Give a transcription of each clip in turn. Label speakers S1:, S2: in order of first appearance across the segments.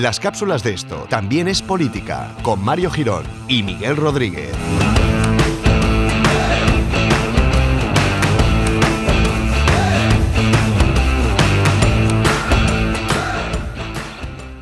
S1: Las cápsulas de esto también es política, con Mario Girón y Miguel Rodríguez.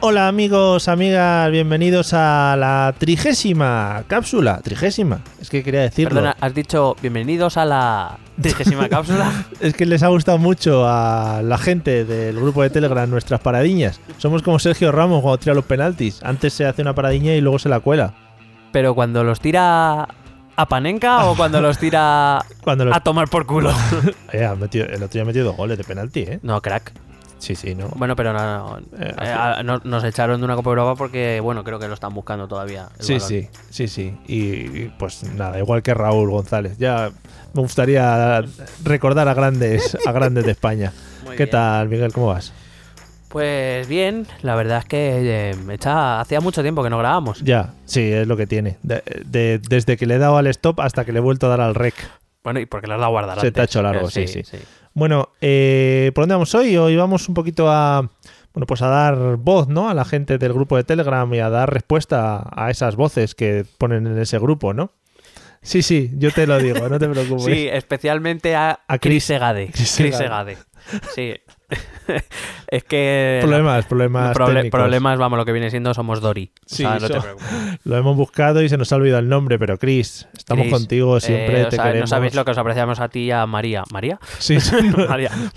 S2: Hola amigos, amigas, bienvenidos a la trigésima cápsula. Trigésima, es que quería decirlo.
S3: Perdona, has dicho bienvenidos a la trigésima cápsula.
S2: Es que les ha gustado mucho a la gente del grupo de Telegram nuestras paradiñas. Somos como Sergio Ramos cuando tira los penaltis. Antes se hace una paradiña y luego se la cuela.
S3: Pero cuando los tira a Panenka o cuando los tira
S2: Cuando los-
S3: a tomar por culo.
S2: Metido- el otro día ha metido dos goles de penalti, ¿eh?
S3: No, crack.
S2: Sí, sí, ¿no?
S3: Bueno, pero no, no,
S2: Eh,
S3: eh, no- nos echaron de una Copa Europa porque, bueno, creo que lo están buscando todavía.
S2: Sí,
S3: balón.
S2: sí, sí, sí. Y, y, pues nada, igual que Raúl González. Ya me gustaría recordar a grandes, a grandes de España.
S3: Muy
S2: ¿Qué
S3: bien.
S2: tal, Miguel? ¿Cómo vas?
S3: Pues bien, la verdad es que eh, echa- hacía mucho tiempo que no grabábamos.
S2: Ya, sí, es lo que tiene. De- de- desde que le he dado al stop hasta que le he vuelto a dar al rec.
S3: Bueno, y porque lo has dado a guardar
S2: Se te ha hecho largo, sí, sí. Bueno, eh, ¿por dónde vamos hoy? Hoy vamos un poquito a, bueno, pues a dar voz, ¿no? A la gente del grupo de Telegram y a dar respuesta a esas voces que ponen en ese grupo, ¿no? Sí, sí, yo te lo digo, no te preocupes.
S3: Sí, especialmente a,
S2: A
S3: Chris
S2: Chris-
S3: Segade.
S2: Chris. Segade.
S3: Sí. Es que...
S2: Problemas, problemas
S3: Proble- problemas, vamos, lo que viene siendo somos Dory. O
S2: Sí,
S3: sea, no te
S2: so-
S3: preocupes.
S2: Lo hemos buscado y se nos ha olvidado el nombre, pero Chris, estamos
S3: Chris,
S2: contigo, siempre
S3: eh,
S2: te
S3: o sea,
S2: queremos.
S3: No sabéis lo que os apreciamos a ti y a María. ¿María?
S2: Sí, sí.
S3: María.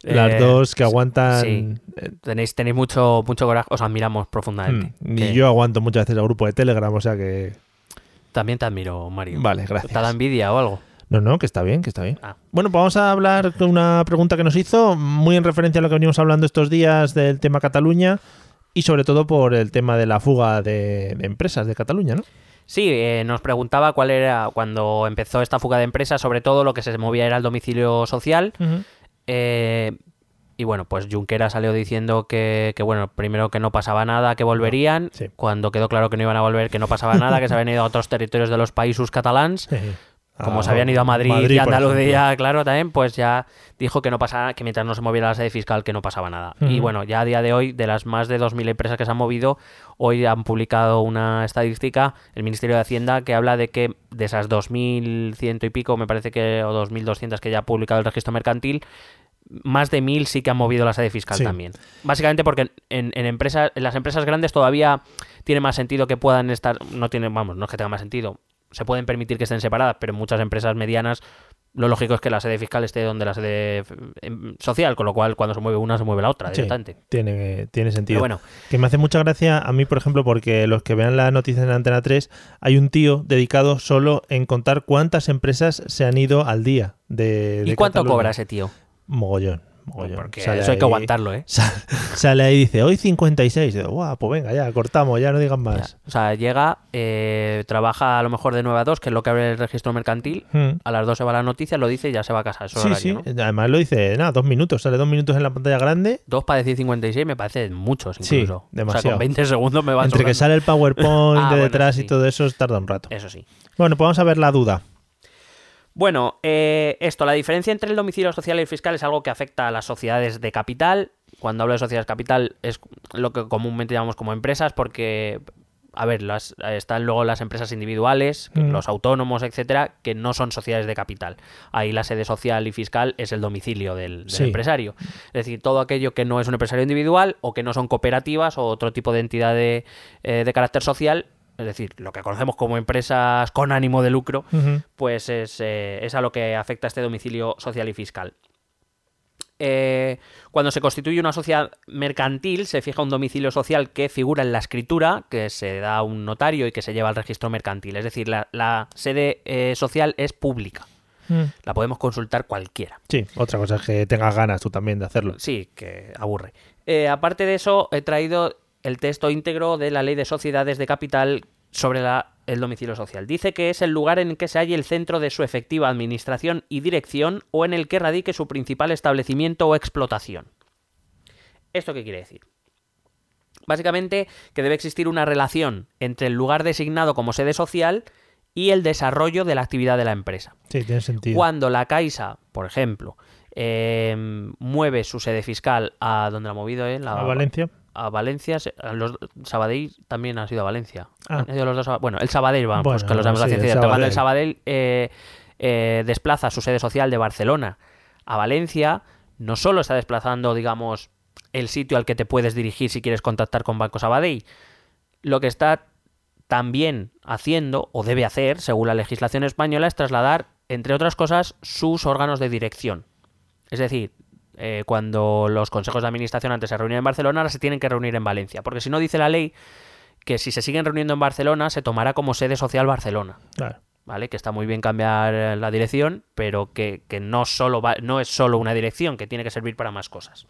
S3: Pues,
S2: Las
S3: eh,
S2: dos que aguantan.
S3: sí.
S2: eh,
S3: Tenéis, tenéis mucho, mucho coraje, os admiramos profundamente.
S2: mm,
S3: Que
S2: y yo aguanto muchas veces el grupo de Telegram, o sea que.
S3: También te admiro, Mario.
S2: Vale, gracias.
S3: ¿Te da envidia o algo?
S2: No, no, que está bien, que está bien.
S3: Ah.
S2: Bueno, pues vamos a hablar con una pregunta que nos hizo, muy en referencia a lo que venimos hablando estos días del tema Cataluña y sobre todo por el tema de la fuga de, de empresas de Cataluña, ¿no?
S3: Sí, eh, nos preguntaba cuál era, cuando empezó esta fuga de empresas, sobre todo lo que se movía era el domicilio social. Eh, y bueno, pues Junquera salió diciendo que, que, bueno, primero que no pasaba nada, que volverían.
S2: Sí.
S3: Cuando quedó claro que no iban a volver, que no pasaba nada, que se habían ido a otros territorios de los países catalans. Como
S2: Ah,
S3: se habían ido a Madrid, y
S2: por
S3: Andalucía, claro, también, pues ya dijo que no pasaba, que mientras no se moviera la sede fiscal, que no pasaba nada. Y bueno, ya a día de hoy, de las más de 2.000 empresas que se han movido, hoy han publicado una estadística, el Ministerio de Hacienda, que habla de que de esas 2.100 y pico, me parece que, o 2.200 que ya ha publicado el registro mercantil, más de 1.000 sí que han movido la sede fiscal
S2: Sí.
S3: también. Básicamente porque en, en empresas, en las empresas grandes todavía tiene más sentido que puedan estar, no tiene, vamos, no es que tenga más sentido, se pueden permitir que estén separadas, pero en muchas empresas medianas lo lógico es que la sede fiscal esté donde la sede em, social, con lo cual cuando se mueve una se mueve la otra
S2: Sí, tiene, tiene sentido.
S3: Pero bueno,
S2: Que me hace mucha gracia a mí, por ejemplo, porque los que vean la noticia en Antena 3, hay un tío dedicado solo en contar cuántas empresas se han ido al día de, de
S3: ¿y cuánto
S2: Cataluña.
S3: cobra ese tío?
S2: Mogollón, mogollón.
S3: Porque
S2: Sale
S3: eso hay que aguantarlo, ¿eh?
S2: Sa- Sale ahí y dice, hoy 56. Y digo, Guau, pues venga, ya, cortamos, ya no digan
S3: Ya.
S2: más.
S3: O sea, llega, eh, trabaja a lo mejor de 9 a 2, que es lo que abre el registro mercantil,
S2: Hmm.
S3: a las 2 se va la noticia, lo dice y ya se va a casa. Eso
S2: Sí,
S3: horario,
S2: sí.
S3: ¿no?
S2: Además lo dice, nada, dos minutos. Sale dos minutos en la pantalla grande.
S3: Dos para decir 56 me parece muchos
S2: Sí,
S3: incluso. O sea,
S2: demasiado.
S3: con 20 segundos me va
S2: Entre que
S3: sobrando.
S2: sale el PowerPoint
S3: Ah,
S2: de
S3: bueno,
S2: detrás
S3: sí.
S2: y todo eso, tarda un rato.
S3: Eso sí.
S2: Bueno, pues vamos a ver la duda.
S3: Bueno, eh, esto, la diferencia entre el domicilio social y el fiscal es algo que afecta a las sociedades de capital. Cuando hablo de sociedades de capital es lo que comúnmente llamamos como empresas porque, a ver, las, están luego las empresas individuales,
S2: Mm.
S3: los autónomos, etcétera, que no son sociedades de capital. Ahí la sede social y fiscal es el domicilio del, del
S2: Sí.
S3: empresario. Es decir, todo aquello que no es un empresario individual o que no son cooperativas o otro tipo de entidad de, eh, de carácter social. Es decir, lo que conocemos como empresas con ánimo de lucro, pues es, eh, es a lo que afecta este domicilio social y fiscal. Eh, cuando se constituye una sociedad mercantil, se fija un domicilio social que figura en la escritura, que se da a un notario y que se lleva al registro mercantil. Es decir, la, la sede eh, social es pública.
S2: Mm.
S3: La podemos consultar cualquiera.
S2: Sí, otra cosa es que tengas ganas tú también de hacerlo.
S3: Sí, que aburre. Eh, aparte de eso, he traído el texto íntegro de la Ley de Sociedades de Capital sobre la- el domicilio social. Dice que es el lugar en que se halle el centro de su efectiva administración y dirección o en el que radique su principal establecimiento o explotación. ¿Esto qué quiere decir? Básicamente que debe existir una relación entre el lugar designado como sede social y el desarrollo de la actividad de la empresa.
S2: Sí, tiene sentido.
S3: Cuando la Caixa, por ejemplo, eh, mueve su sede fiscal a donde la ha movido, ¿eh? La-
S2: ¿A Valencia?
S3: A Valencia, los, Sabadell también ha sido a Valencia.
S2: Ah.
S3: Han ido los dos a- bueno, el Sabadell, vamos, pues
S2: Bueno,
S3: que los sabemos a
S2: sí,
S3: ciencia
S2: el.
S3: Cuando el
S2: Sabadell.
S3: Sabadell eh, eh, desplaza su sede social de Barcelona a Valencia, no solo está desplazando, digamos, el sitio al que te puedes dirigir si quieres contactar con Banco Sabadell, lo que está también haciendo, o debe hacer, según la legislación española, es trasladar, entre otras cosas, sus órganos de dirección. Es decir, eh, cuando los consejos de administración antes se reunían en Barcelona, ahora se tienen que reunir en Valencia. Porque si no, dice la ley que si se siguen reuniendo en Barcelona, se tomará como sede social Barcelona.
S2: Claro.
S3: ¿Vale? Que está muy bien cambiar eh, la dirección, pero que, que no, solo va- no es solo una dirección, que tiene que servir para más cosas.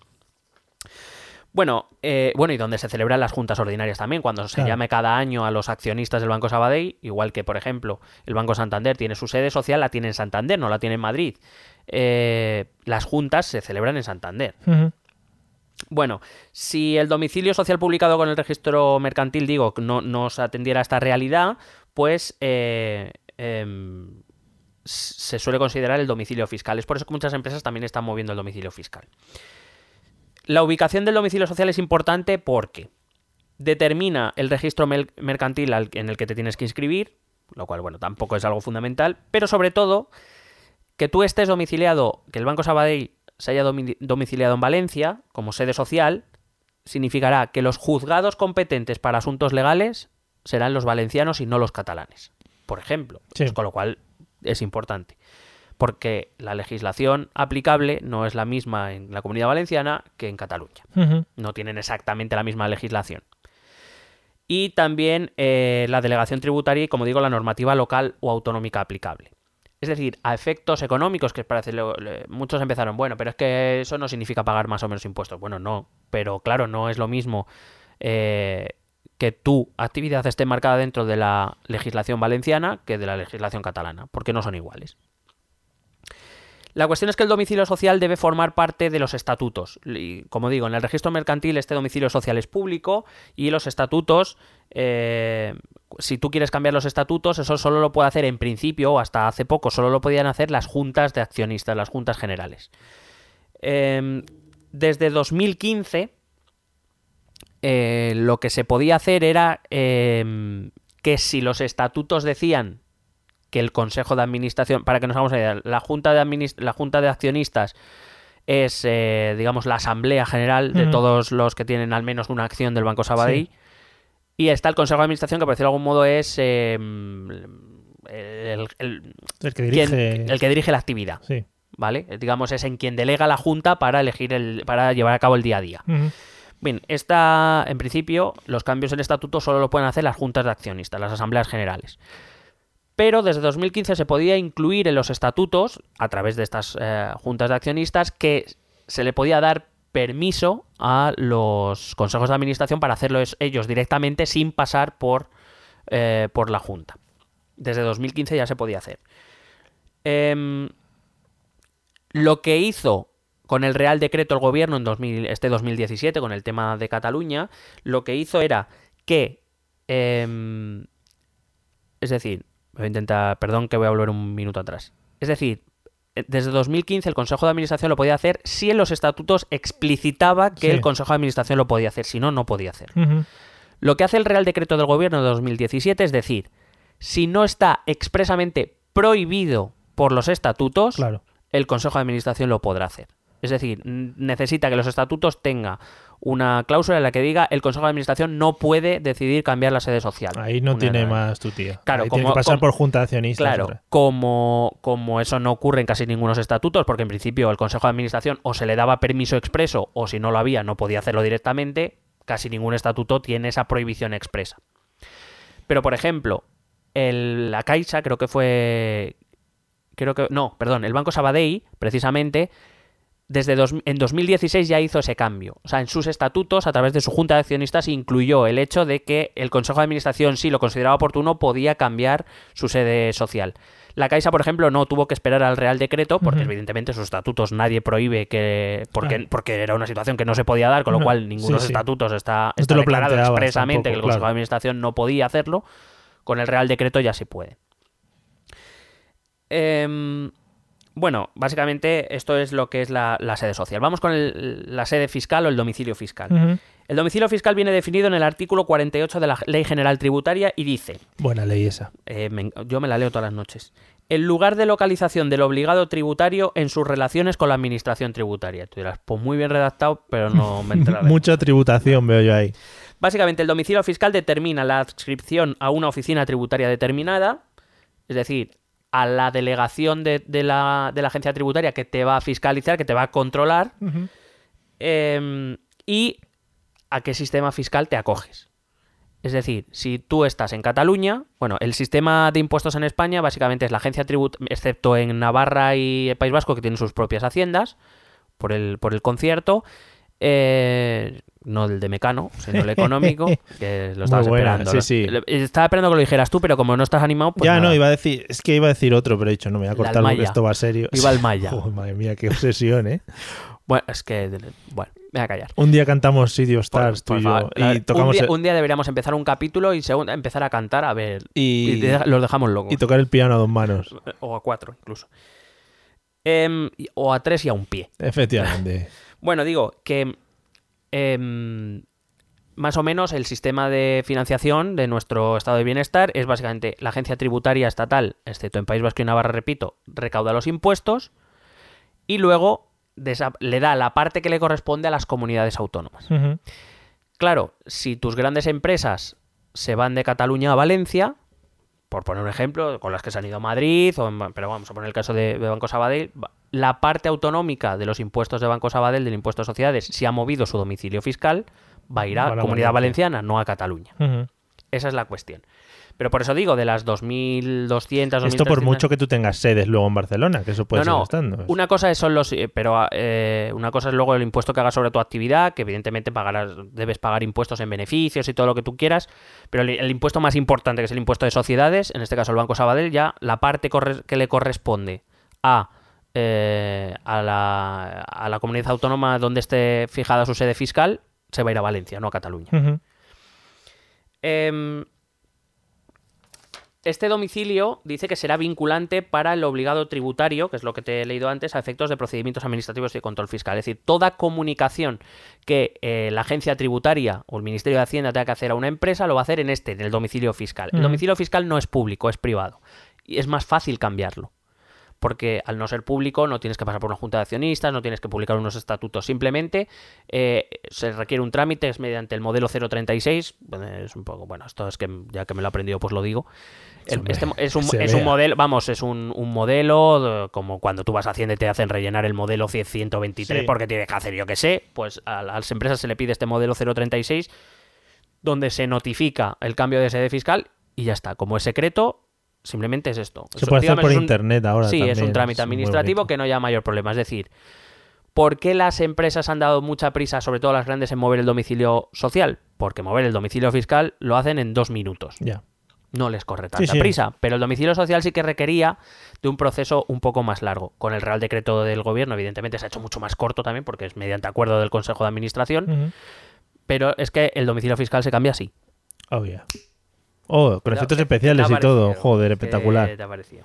S3: Bueno, eh, bueno, y donde se celebran las juntas ordinarias también, cuando se
S2: Claro.
S3: llame cada año a los accionistas del Banco Sabadell, igual que, por ejemplo, el Banco Santander tiene su sede social, la tiene en Santander, no la tiene en Madrid. Eh, las juntas se celebran en Santander. Bueno, si el domicilio social publicado con el registro mercantil, digo, no, no se atendiera a esta realidad, pues eh, em, se suele considerar el domicilio fiscal. Es por eso que muchas empresas también están moviendo el domicilio fiscal. La ubicación del domicilio social es importante porque determina el registro mercantil en el que te tienes que inscribir, lo cual, bueno, tampoco es algo fundamental, pero sobre todo que tú estés domiciliado, que el Banco Sabadell se haya domi- domiciliado en Valencia como sede social, significará que los juzgados competentes para asuntos legales serán los valencianos y no los catalanes, por ejemplo.
S2: Sí.
S3: Pues con lo cual es importante. Porque la legislación aplicable no es la misma en la comunidad valenciana que en Cataluña no tienen exactamente la misma legislación. Y también eh, la delegación tributaria y, como digo, la normativa local o autonómica aplicable. Es decir, a efectos económicos, que parece, muchos empezaron, bueno, pero es que eso no significa pagar más o menos impuestos. Bueno, no, pero claro, no es lo mismo eh, que tu actividad esté marcada dentro de la legislación valenciana que de la legislación catalana, porque no son iguales. La cuestión es que el domicilio social debe formar parte de los estatutos. Y, como digo, en el registro mercantil este domicilio social es público y los estatutos, eh, si tú quieres cambiar los estatutos, eso solo lo puede hacer en principio, o hasta hace poco, solo lo podían hacer las juntas de accionistas, las juntas generales. Em, desde 2015, eh, lo que se podía hacer era em, que si los estatutos decían que el Consejo de Administración, para que nos hagamos idea, la Junta de, Adminis- la junta de Accionistas es, eh, digamos, la Asamblea General de todos los que tienen al menos una acción del Banco Sabadell. Y está el Consejo de Administración, que por decirlo de algún modo es eh, el, el-
S2: El que
S3: quien-
S2: dirige.
S3: el que dirige la actividad,
S2: Sí.
S3: ¿vale? Digamos, es en quien delega la Junta para elegir el, para llevar a cabo el día a día. Bien, esta, en principio, los cambios en estatuto solo lo pueden hacer las juntas de accionistas, las asambleas generales. Pero desde 2015 se podía incluir en los estatutos, a través de estas eh, juntas de accionistas, que se le podía dar permiso a los consejos de administración para hacerlo ellos directamente sin pasar por, eh, por la junta. Desde 2015 ya se podía hacer. Em, lo que hizo con el Real Decreto el gobierno en 2000 este 2017, con el tema de Cataluña, lo que hizo era que... em, es decir, voy a intentar, perdón que voy a volver un minuto atrás. Es decir, eh, desde 2015 el Consejo de Administración lo podía hacer si en los estatutos explicitaba que
S2: Sí.
S3: el Consejo de Administración lo podía hacer, si no, no podía hacer. Lo que hace el Real Decreto del Gobierno de 2017 es decir, si no está expresamente prohibido por los estatutos,
S2: Claro.
S3: el Consejo de Administración lo podrá hacer. Es decir, necesita que los estatutos tenga una cláusula en la que diga el Consejo de Administración no puede decidir cambiar la sede social.
S2: Ahí no
S3: Una-
S2: tiene más tu tía.
S3: Claro,
S2: Ahí tiene
S3: como-
S2: que pasar
S3: como-
S2: por junta de accionistas.
S3: Claro,
S2: otra.
S3: como, como eso no ocurre en casi ningunos estatutos, porque en principio el Consejo de Administración o se le daba permiso expreso o si no lo había no podía hacerlo directamente, casi ningún estatuto tiene esa prohibición expresa. Pero, por ejemplo, el- la Caixa creo que fue... Creo que... No, perdón, el Banco Sabadell, precisamente, desde dos- en 2016 ya hizo ese cambio. O sea, en sus estatutos, a través de su junta de accionistas, incluyó el hecho de que el Consejo de Administración, si lo consideraba oportuno, podía cambiar su sede social. La Caixa, por ejemplo, no tuvo que esperar al Real Decreto, porque
S2: Ujú.
S3: evidentemente sus estatutos nadie prohíbe que. Porque,
S2: Claro.
S3: porque era una situación que no se podía dar, con lo
S2: No,
S3: cual ninguno de los
S2: sí,
S3: estatutos está, declarado expresamente
S2: tampoco,
S3: que el Consejo
S2: claro.
S3: de Administración no podía hacerlo. Con el Real Decreto ya se puede. Em, bueno, básicamente esto es lo que es la, la sede social. Vamos con el- la sede fiscal o el domicilio fiscal. El domicilio fiscal viene definido en el artículo 48 de la Ley General Tributaria y dice,
S2: Buena ley esa.
S3: eh, me yo me la leo todas las noches, el lugar de localización del obligado tributario en sus relaciones con la administración tributaria. Tú dirás, pues muy bien redactado, pero no me enteraré.
S2: Mucha tributación veo yo ahí.
S3: Básicamente, el domicilio fiscal determina la adscripción a una oficina tributaria determinada, es decir, a la delegación de, de la, de la agencia tributaria que te va a fiscalizar, que te va a controlar, em, y a qué sistema fiscal te acoges. Es decir, si tú estás en Cataluña, bueno, el sistema de impuestos en España básicamente es la agencia tributaria, excepto en Navarra y el País Vasco, que tienen sus propias haciendas por el, por el concierto, eh, no el de Mecano, sino el económico, que lo estabas
S2: buena,
S3: esperando.
S2: sí,
S3: ¿no?
S2: sí.
S3: Le- Estaba esperando que lo dijeras tú, pero como no estás animado, pues
S2: ya
S3: nada.
S2: no, iba a decir, es que iba a decir otro, pero he dicho, no me voy a cortar porque esto va serio.
S3: Viva el Maya.
S2: Oh, madre mía, qué obsesión, ¿eh?
S3: Bueno, es que, bueno, me voy a callar.
S2: Un día cantamos City of
S3: Por-
S2: Stars, tú
S3: por
S2: y yo,
S3: favor. La-
S2: y tocamos
S3: un, día,
S2: el-
S3: un día deberíamos empezar un capítulo y segundo, empezar a cantar a ver.
S2: y,
S3: Y, de- los dejamos locos.
S2: y tocar el piano a dos manos.
S3: o a cuatro, incluso. Em, o a tres y a un pie.
S2: Efectivamente.
S3: Bueno, digo que em, más o menos el sistema de financiación de nuestro estado de bienestar es básicamente la agencia tributaria estatal, excepto en País Vasco y Navarra, repito, recauda los impuestos y luego le da la parte que le corresponde a las comunidades autónomas. Claro, si tus grandes empresas se van de Cataluña a Valencia, por poner un ejemplo, con las que se han ido a Madrid, o en- pero vamos a poner el caso de, de Banco Sabadell, la parte autonómica de los impuestos de Banco Sabadell, del impuesto a sociedades, si ha movido su domicilio fiscal, va a ir a
S2: a
S3: Comunidad
S2: Valencia.
S3: Valenciana, no a Cataluña. Esa es la cuestión. Pero por eso digo, de las 2.200,
S2: Esto por
S3: 2.300
S2: mucho que tú tengas sedes luego en Barcelona, que eso puede
S3: no, no.
S2: seguir estando.
S3: Una cosa es son los, eh, pero eh, una cosa es luego el impuesto que hagas sobre tu actividad, que evidentemente pagarás, debes pagar impuestos en beneficios y todo lo que tú quieras, pero el, el impuesto más importante, que es el impuesto de sociedades, en este caso el Banco Sabadell, ya la parte corre- que le corresponde a eh, a, la, a la comunidad autónoma donde esté fijada su sede fiscal, se va a ir a Valencia, no a Cataluña. Em, este domicilio dice que será vinculante para el obligado tributario, que es lo que te he leído antes, a efectos de procedimientos administrativos y de control fiscal. Es decir, toda comunicación que eh, la agencia tributaria o el Ministerio de Hacienda tenga que hacer a una empresa lo va a hacer en este, en el domicilio fiscal. El domicilio fiscal no es público, es privado. Y es más fácil cambiarlo porque al no ser público no tienes que pasar por una junta de accionistas, no tienes que publicar unos estatutos, simplemente eh, se requiere un trámite, es mediante el modelo 036, bueno, es un poco, bueno, esto es que ya que me lo he aprendido pues lo digo, El- este es un, es un modelo, vamos, es un, un modelo de- como cuando tú vas a Hacienda y te hacen rellenar el modelo 100 123
S2: Sí.
S3: porque tienes que hacer yo que sé, pues a las empresas se le pide este modelo 036 donde se notifica el cambio de sede fiscal y ya está, como es secreto, simplemente es esto.
S2: Se puede hacer por
S3: un-
S2: internet ahora.
S3: Sí, es un trámite administrativo que no haya mayor problema. Es decir, ¿por qué las empresas han dado mucha prisa, sobre todo las grandes, en mover el domicilio social? Porque mover el domicilio fiscal lo hacen en dos minutos.
S2: Ya.
S3: No les corre tanta
S2: sí.
S3: prisa. Pero el domicilio social sí que requería de un proceso un poco más largo. Con el Real Decreto del Gobierno, evidentemente, se ha hecho mucho más corto también, porque es mediante acuerdo del Consejo de Administración. Pero es que el domicilio fiscal se cambia así.
S2: Oh, yeah. Oh, con
S3: ¿Qué-
S2: efectos especiales y todo. Joder,
S3: ¿Qué
S2: espectacular.
S3: te ha parecido?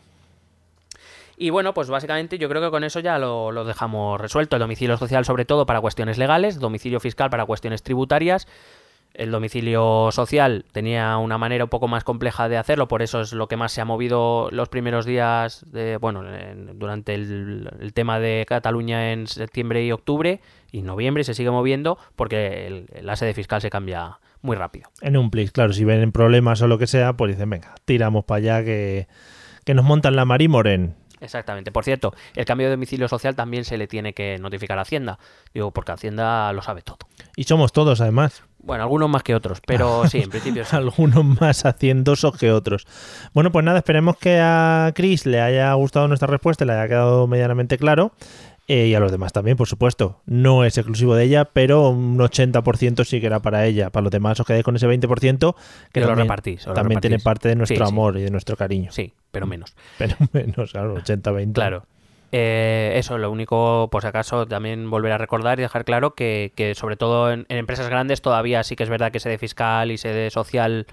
S3: Y bueno, pues básicamente yo creo que con eso ya lo, lo dejamos resuelto. El domicilio social sobre todo para cuestiones legales, domicilio fiscal para cuestiones tributarias. El domicilio social tenía una manera un poco más compleja de hacerlo, por eso es lo que más se ha movido los primeros días, de, bueno, en- durante el, el tema de Cataluña en septiembre y octubre y noviembre y se sigue moviendo porque el- la sede fiscal se cambia muy rápido.
S2: En un plis, claro, si ven problemas o lo que sea, pues dicen, venga, tiramos para allá que, que nos montan la Marimoren.
S3: Exactamente. Por cierto, el cambio de domicilio social también se le tiene que notificar a Hacienda. Digo, porque Hacienda lo sabe todo.
S2: Y somos todos, además.
S3: Bueno, algunos más que otros, pero sí, en principio sí.
S2: Algunos más haciendosos que otros. Bueno, pues nada, esperemos que a Chris le haya gustado nuestra respuesta, y le haya quedado medianamente claro. Eh, y a los demás también, por supuesto. No es exclusivo de ella, pero un 80% sí que era para ella. Para los demás os quedáis con ese 20% que
S3: lo repartís. lo
S2: también tiene parte de nuestro
S3: Sí, sí.
S2: amor y de nuestro cariño.
S3: Sí, pero menos.
S2: Pero menos, claro, 80-20.
S3: Claro. Eh, eso, lo único, por si acaso, también volver a recordar y dejar claro que, que sobre todo en, en empresas grandes todavía sí que es verdad que sede fiscal y sede social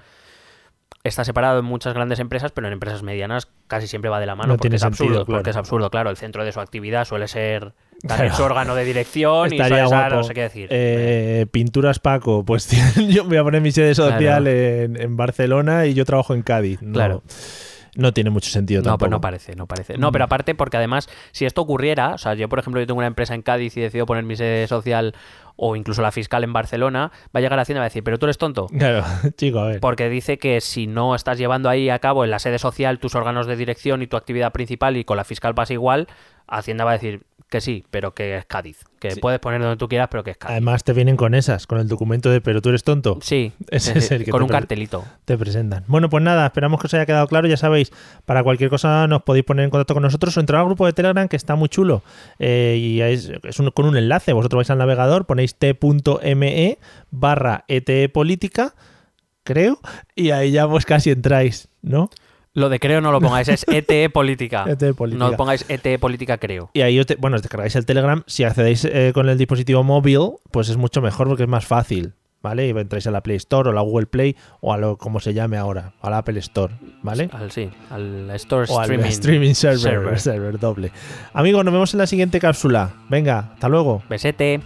S3: está separado en muchas grandes empresas, pero en empresas medianas casi siempre va de la mano
S2: No
S3: porque es absurdo,
S2: claro.
S3: porque es absurdo, claro, el centro de su actividad suele ser También
S2: Claro.
S3: su órgano de dirección y
S2: Estaría guapo.
S3: no sé qué decir.
S2: Eh, Pinturas Paco, pues yo voy a poner mi sede social
S3: Claro.
S2: en, en Barcelona y yo trabajo en Cádiz. No,
S3: Claro.
S2: No tiene mucho sentido
S3: No,
S2: tampoco.
S3: pues no parece, no parece. No, pero aparte, porque además, si esto ocurriera, o sea, yo por ejemplo, yo tengo una empresa en Cádiz y decido poner mi sede social o incluso la fiscal en Barcelona, va a llegar a Hacienda y va a decir, pero tú eres tonto.
S2: Claro, chico, a ver.
S3: Porque dice que si no estás llevando ahí a cabo en la sede social tus órganos de dirección y tu actividad principal y con la fiscal pasa igual, Hacienda va a decir que sí, pero que es Cádiz. Que
S2: Sí.
S3: puedes poner donde tú quieras, pero que es Cádiz.
S2: Además te vienen con esas, con el documento de pero tú eres tonto.
S3: Sí,
S2: Ese
S3: es
S2: es
S3: decir,
S2: el que
S3: con un cartelito.
S2: te presentan. Bueno, pues nada, esperamos que os haya quedado claro. Ya sabéis, para cualquier cosa nos podéis poner en contacto con nosotros o entrar al grupo de Telegram que está muy chulo. Eh, y es, es un- con un enlace. Vosotros vais al navegador, ponéis t.me barra ETE política, creo, y ahí ya pues casi entráis, ¿no?
S3: Lo de creo no lo pongáis, es ETE política.
S2: ETE política.
S3: No pongáis ETE política creo.
S2: Y ahí, os te- bueno, os descargáis el Telegram. Si accedéis eh, con el dispositivo móvil, pues es mucho mejor porque es más fácil, ¿vale? Y entráis a la Play Store o la Google Play o a lo como se llame ahora, a la Apple Store, ¿vale?
S3: Al, sí, al Store
S2: O al
S3: Streaming,
S2: streaming server,
S3: server.
S2: server doble. Amigos, nos vemos en la siguiente cápsula. Venga, hasta luego.
S3: Besete.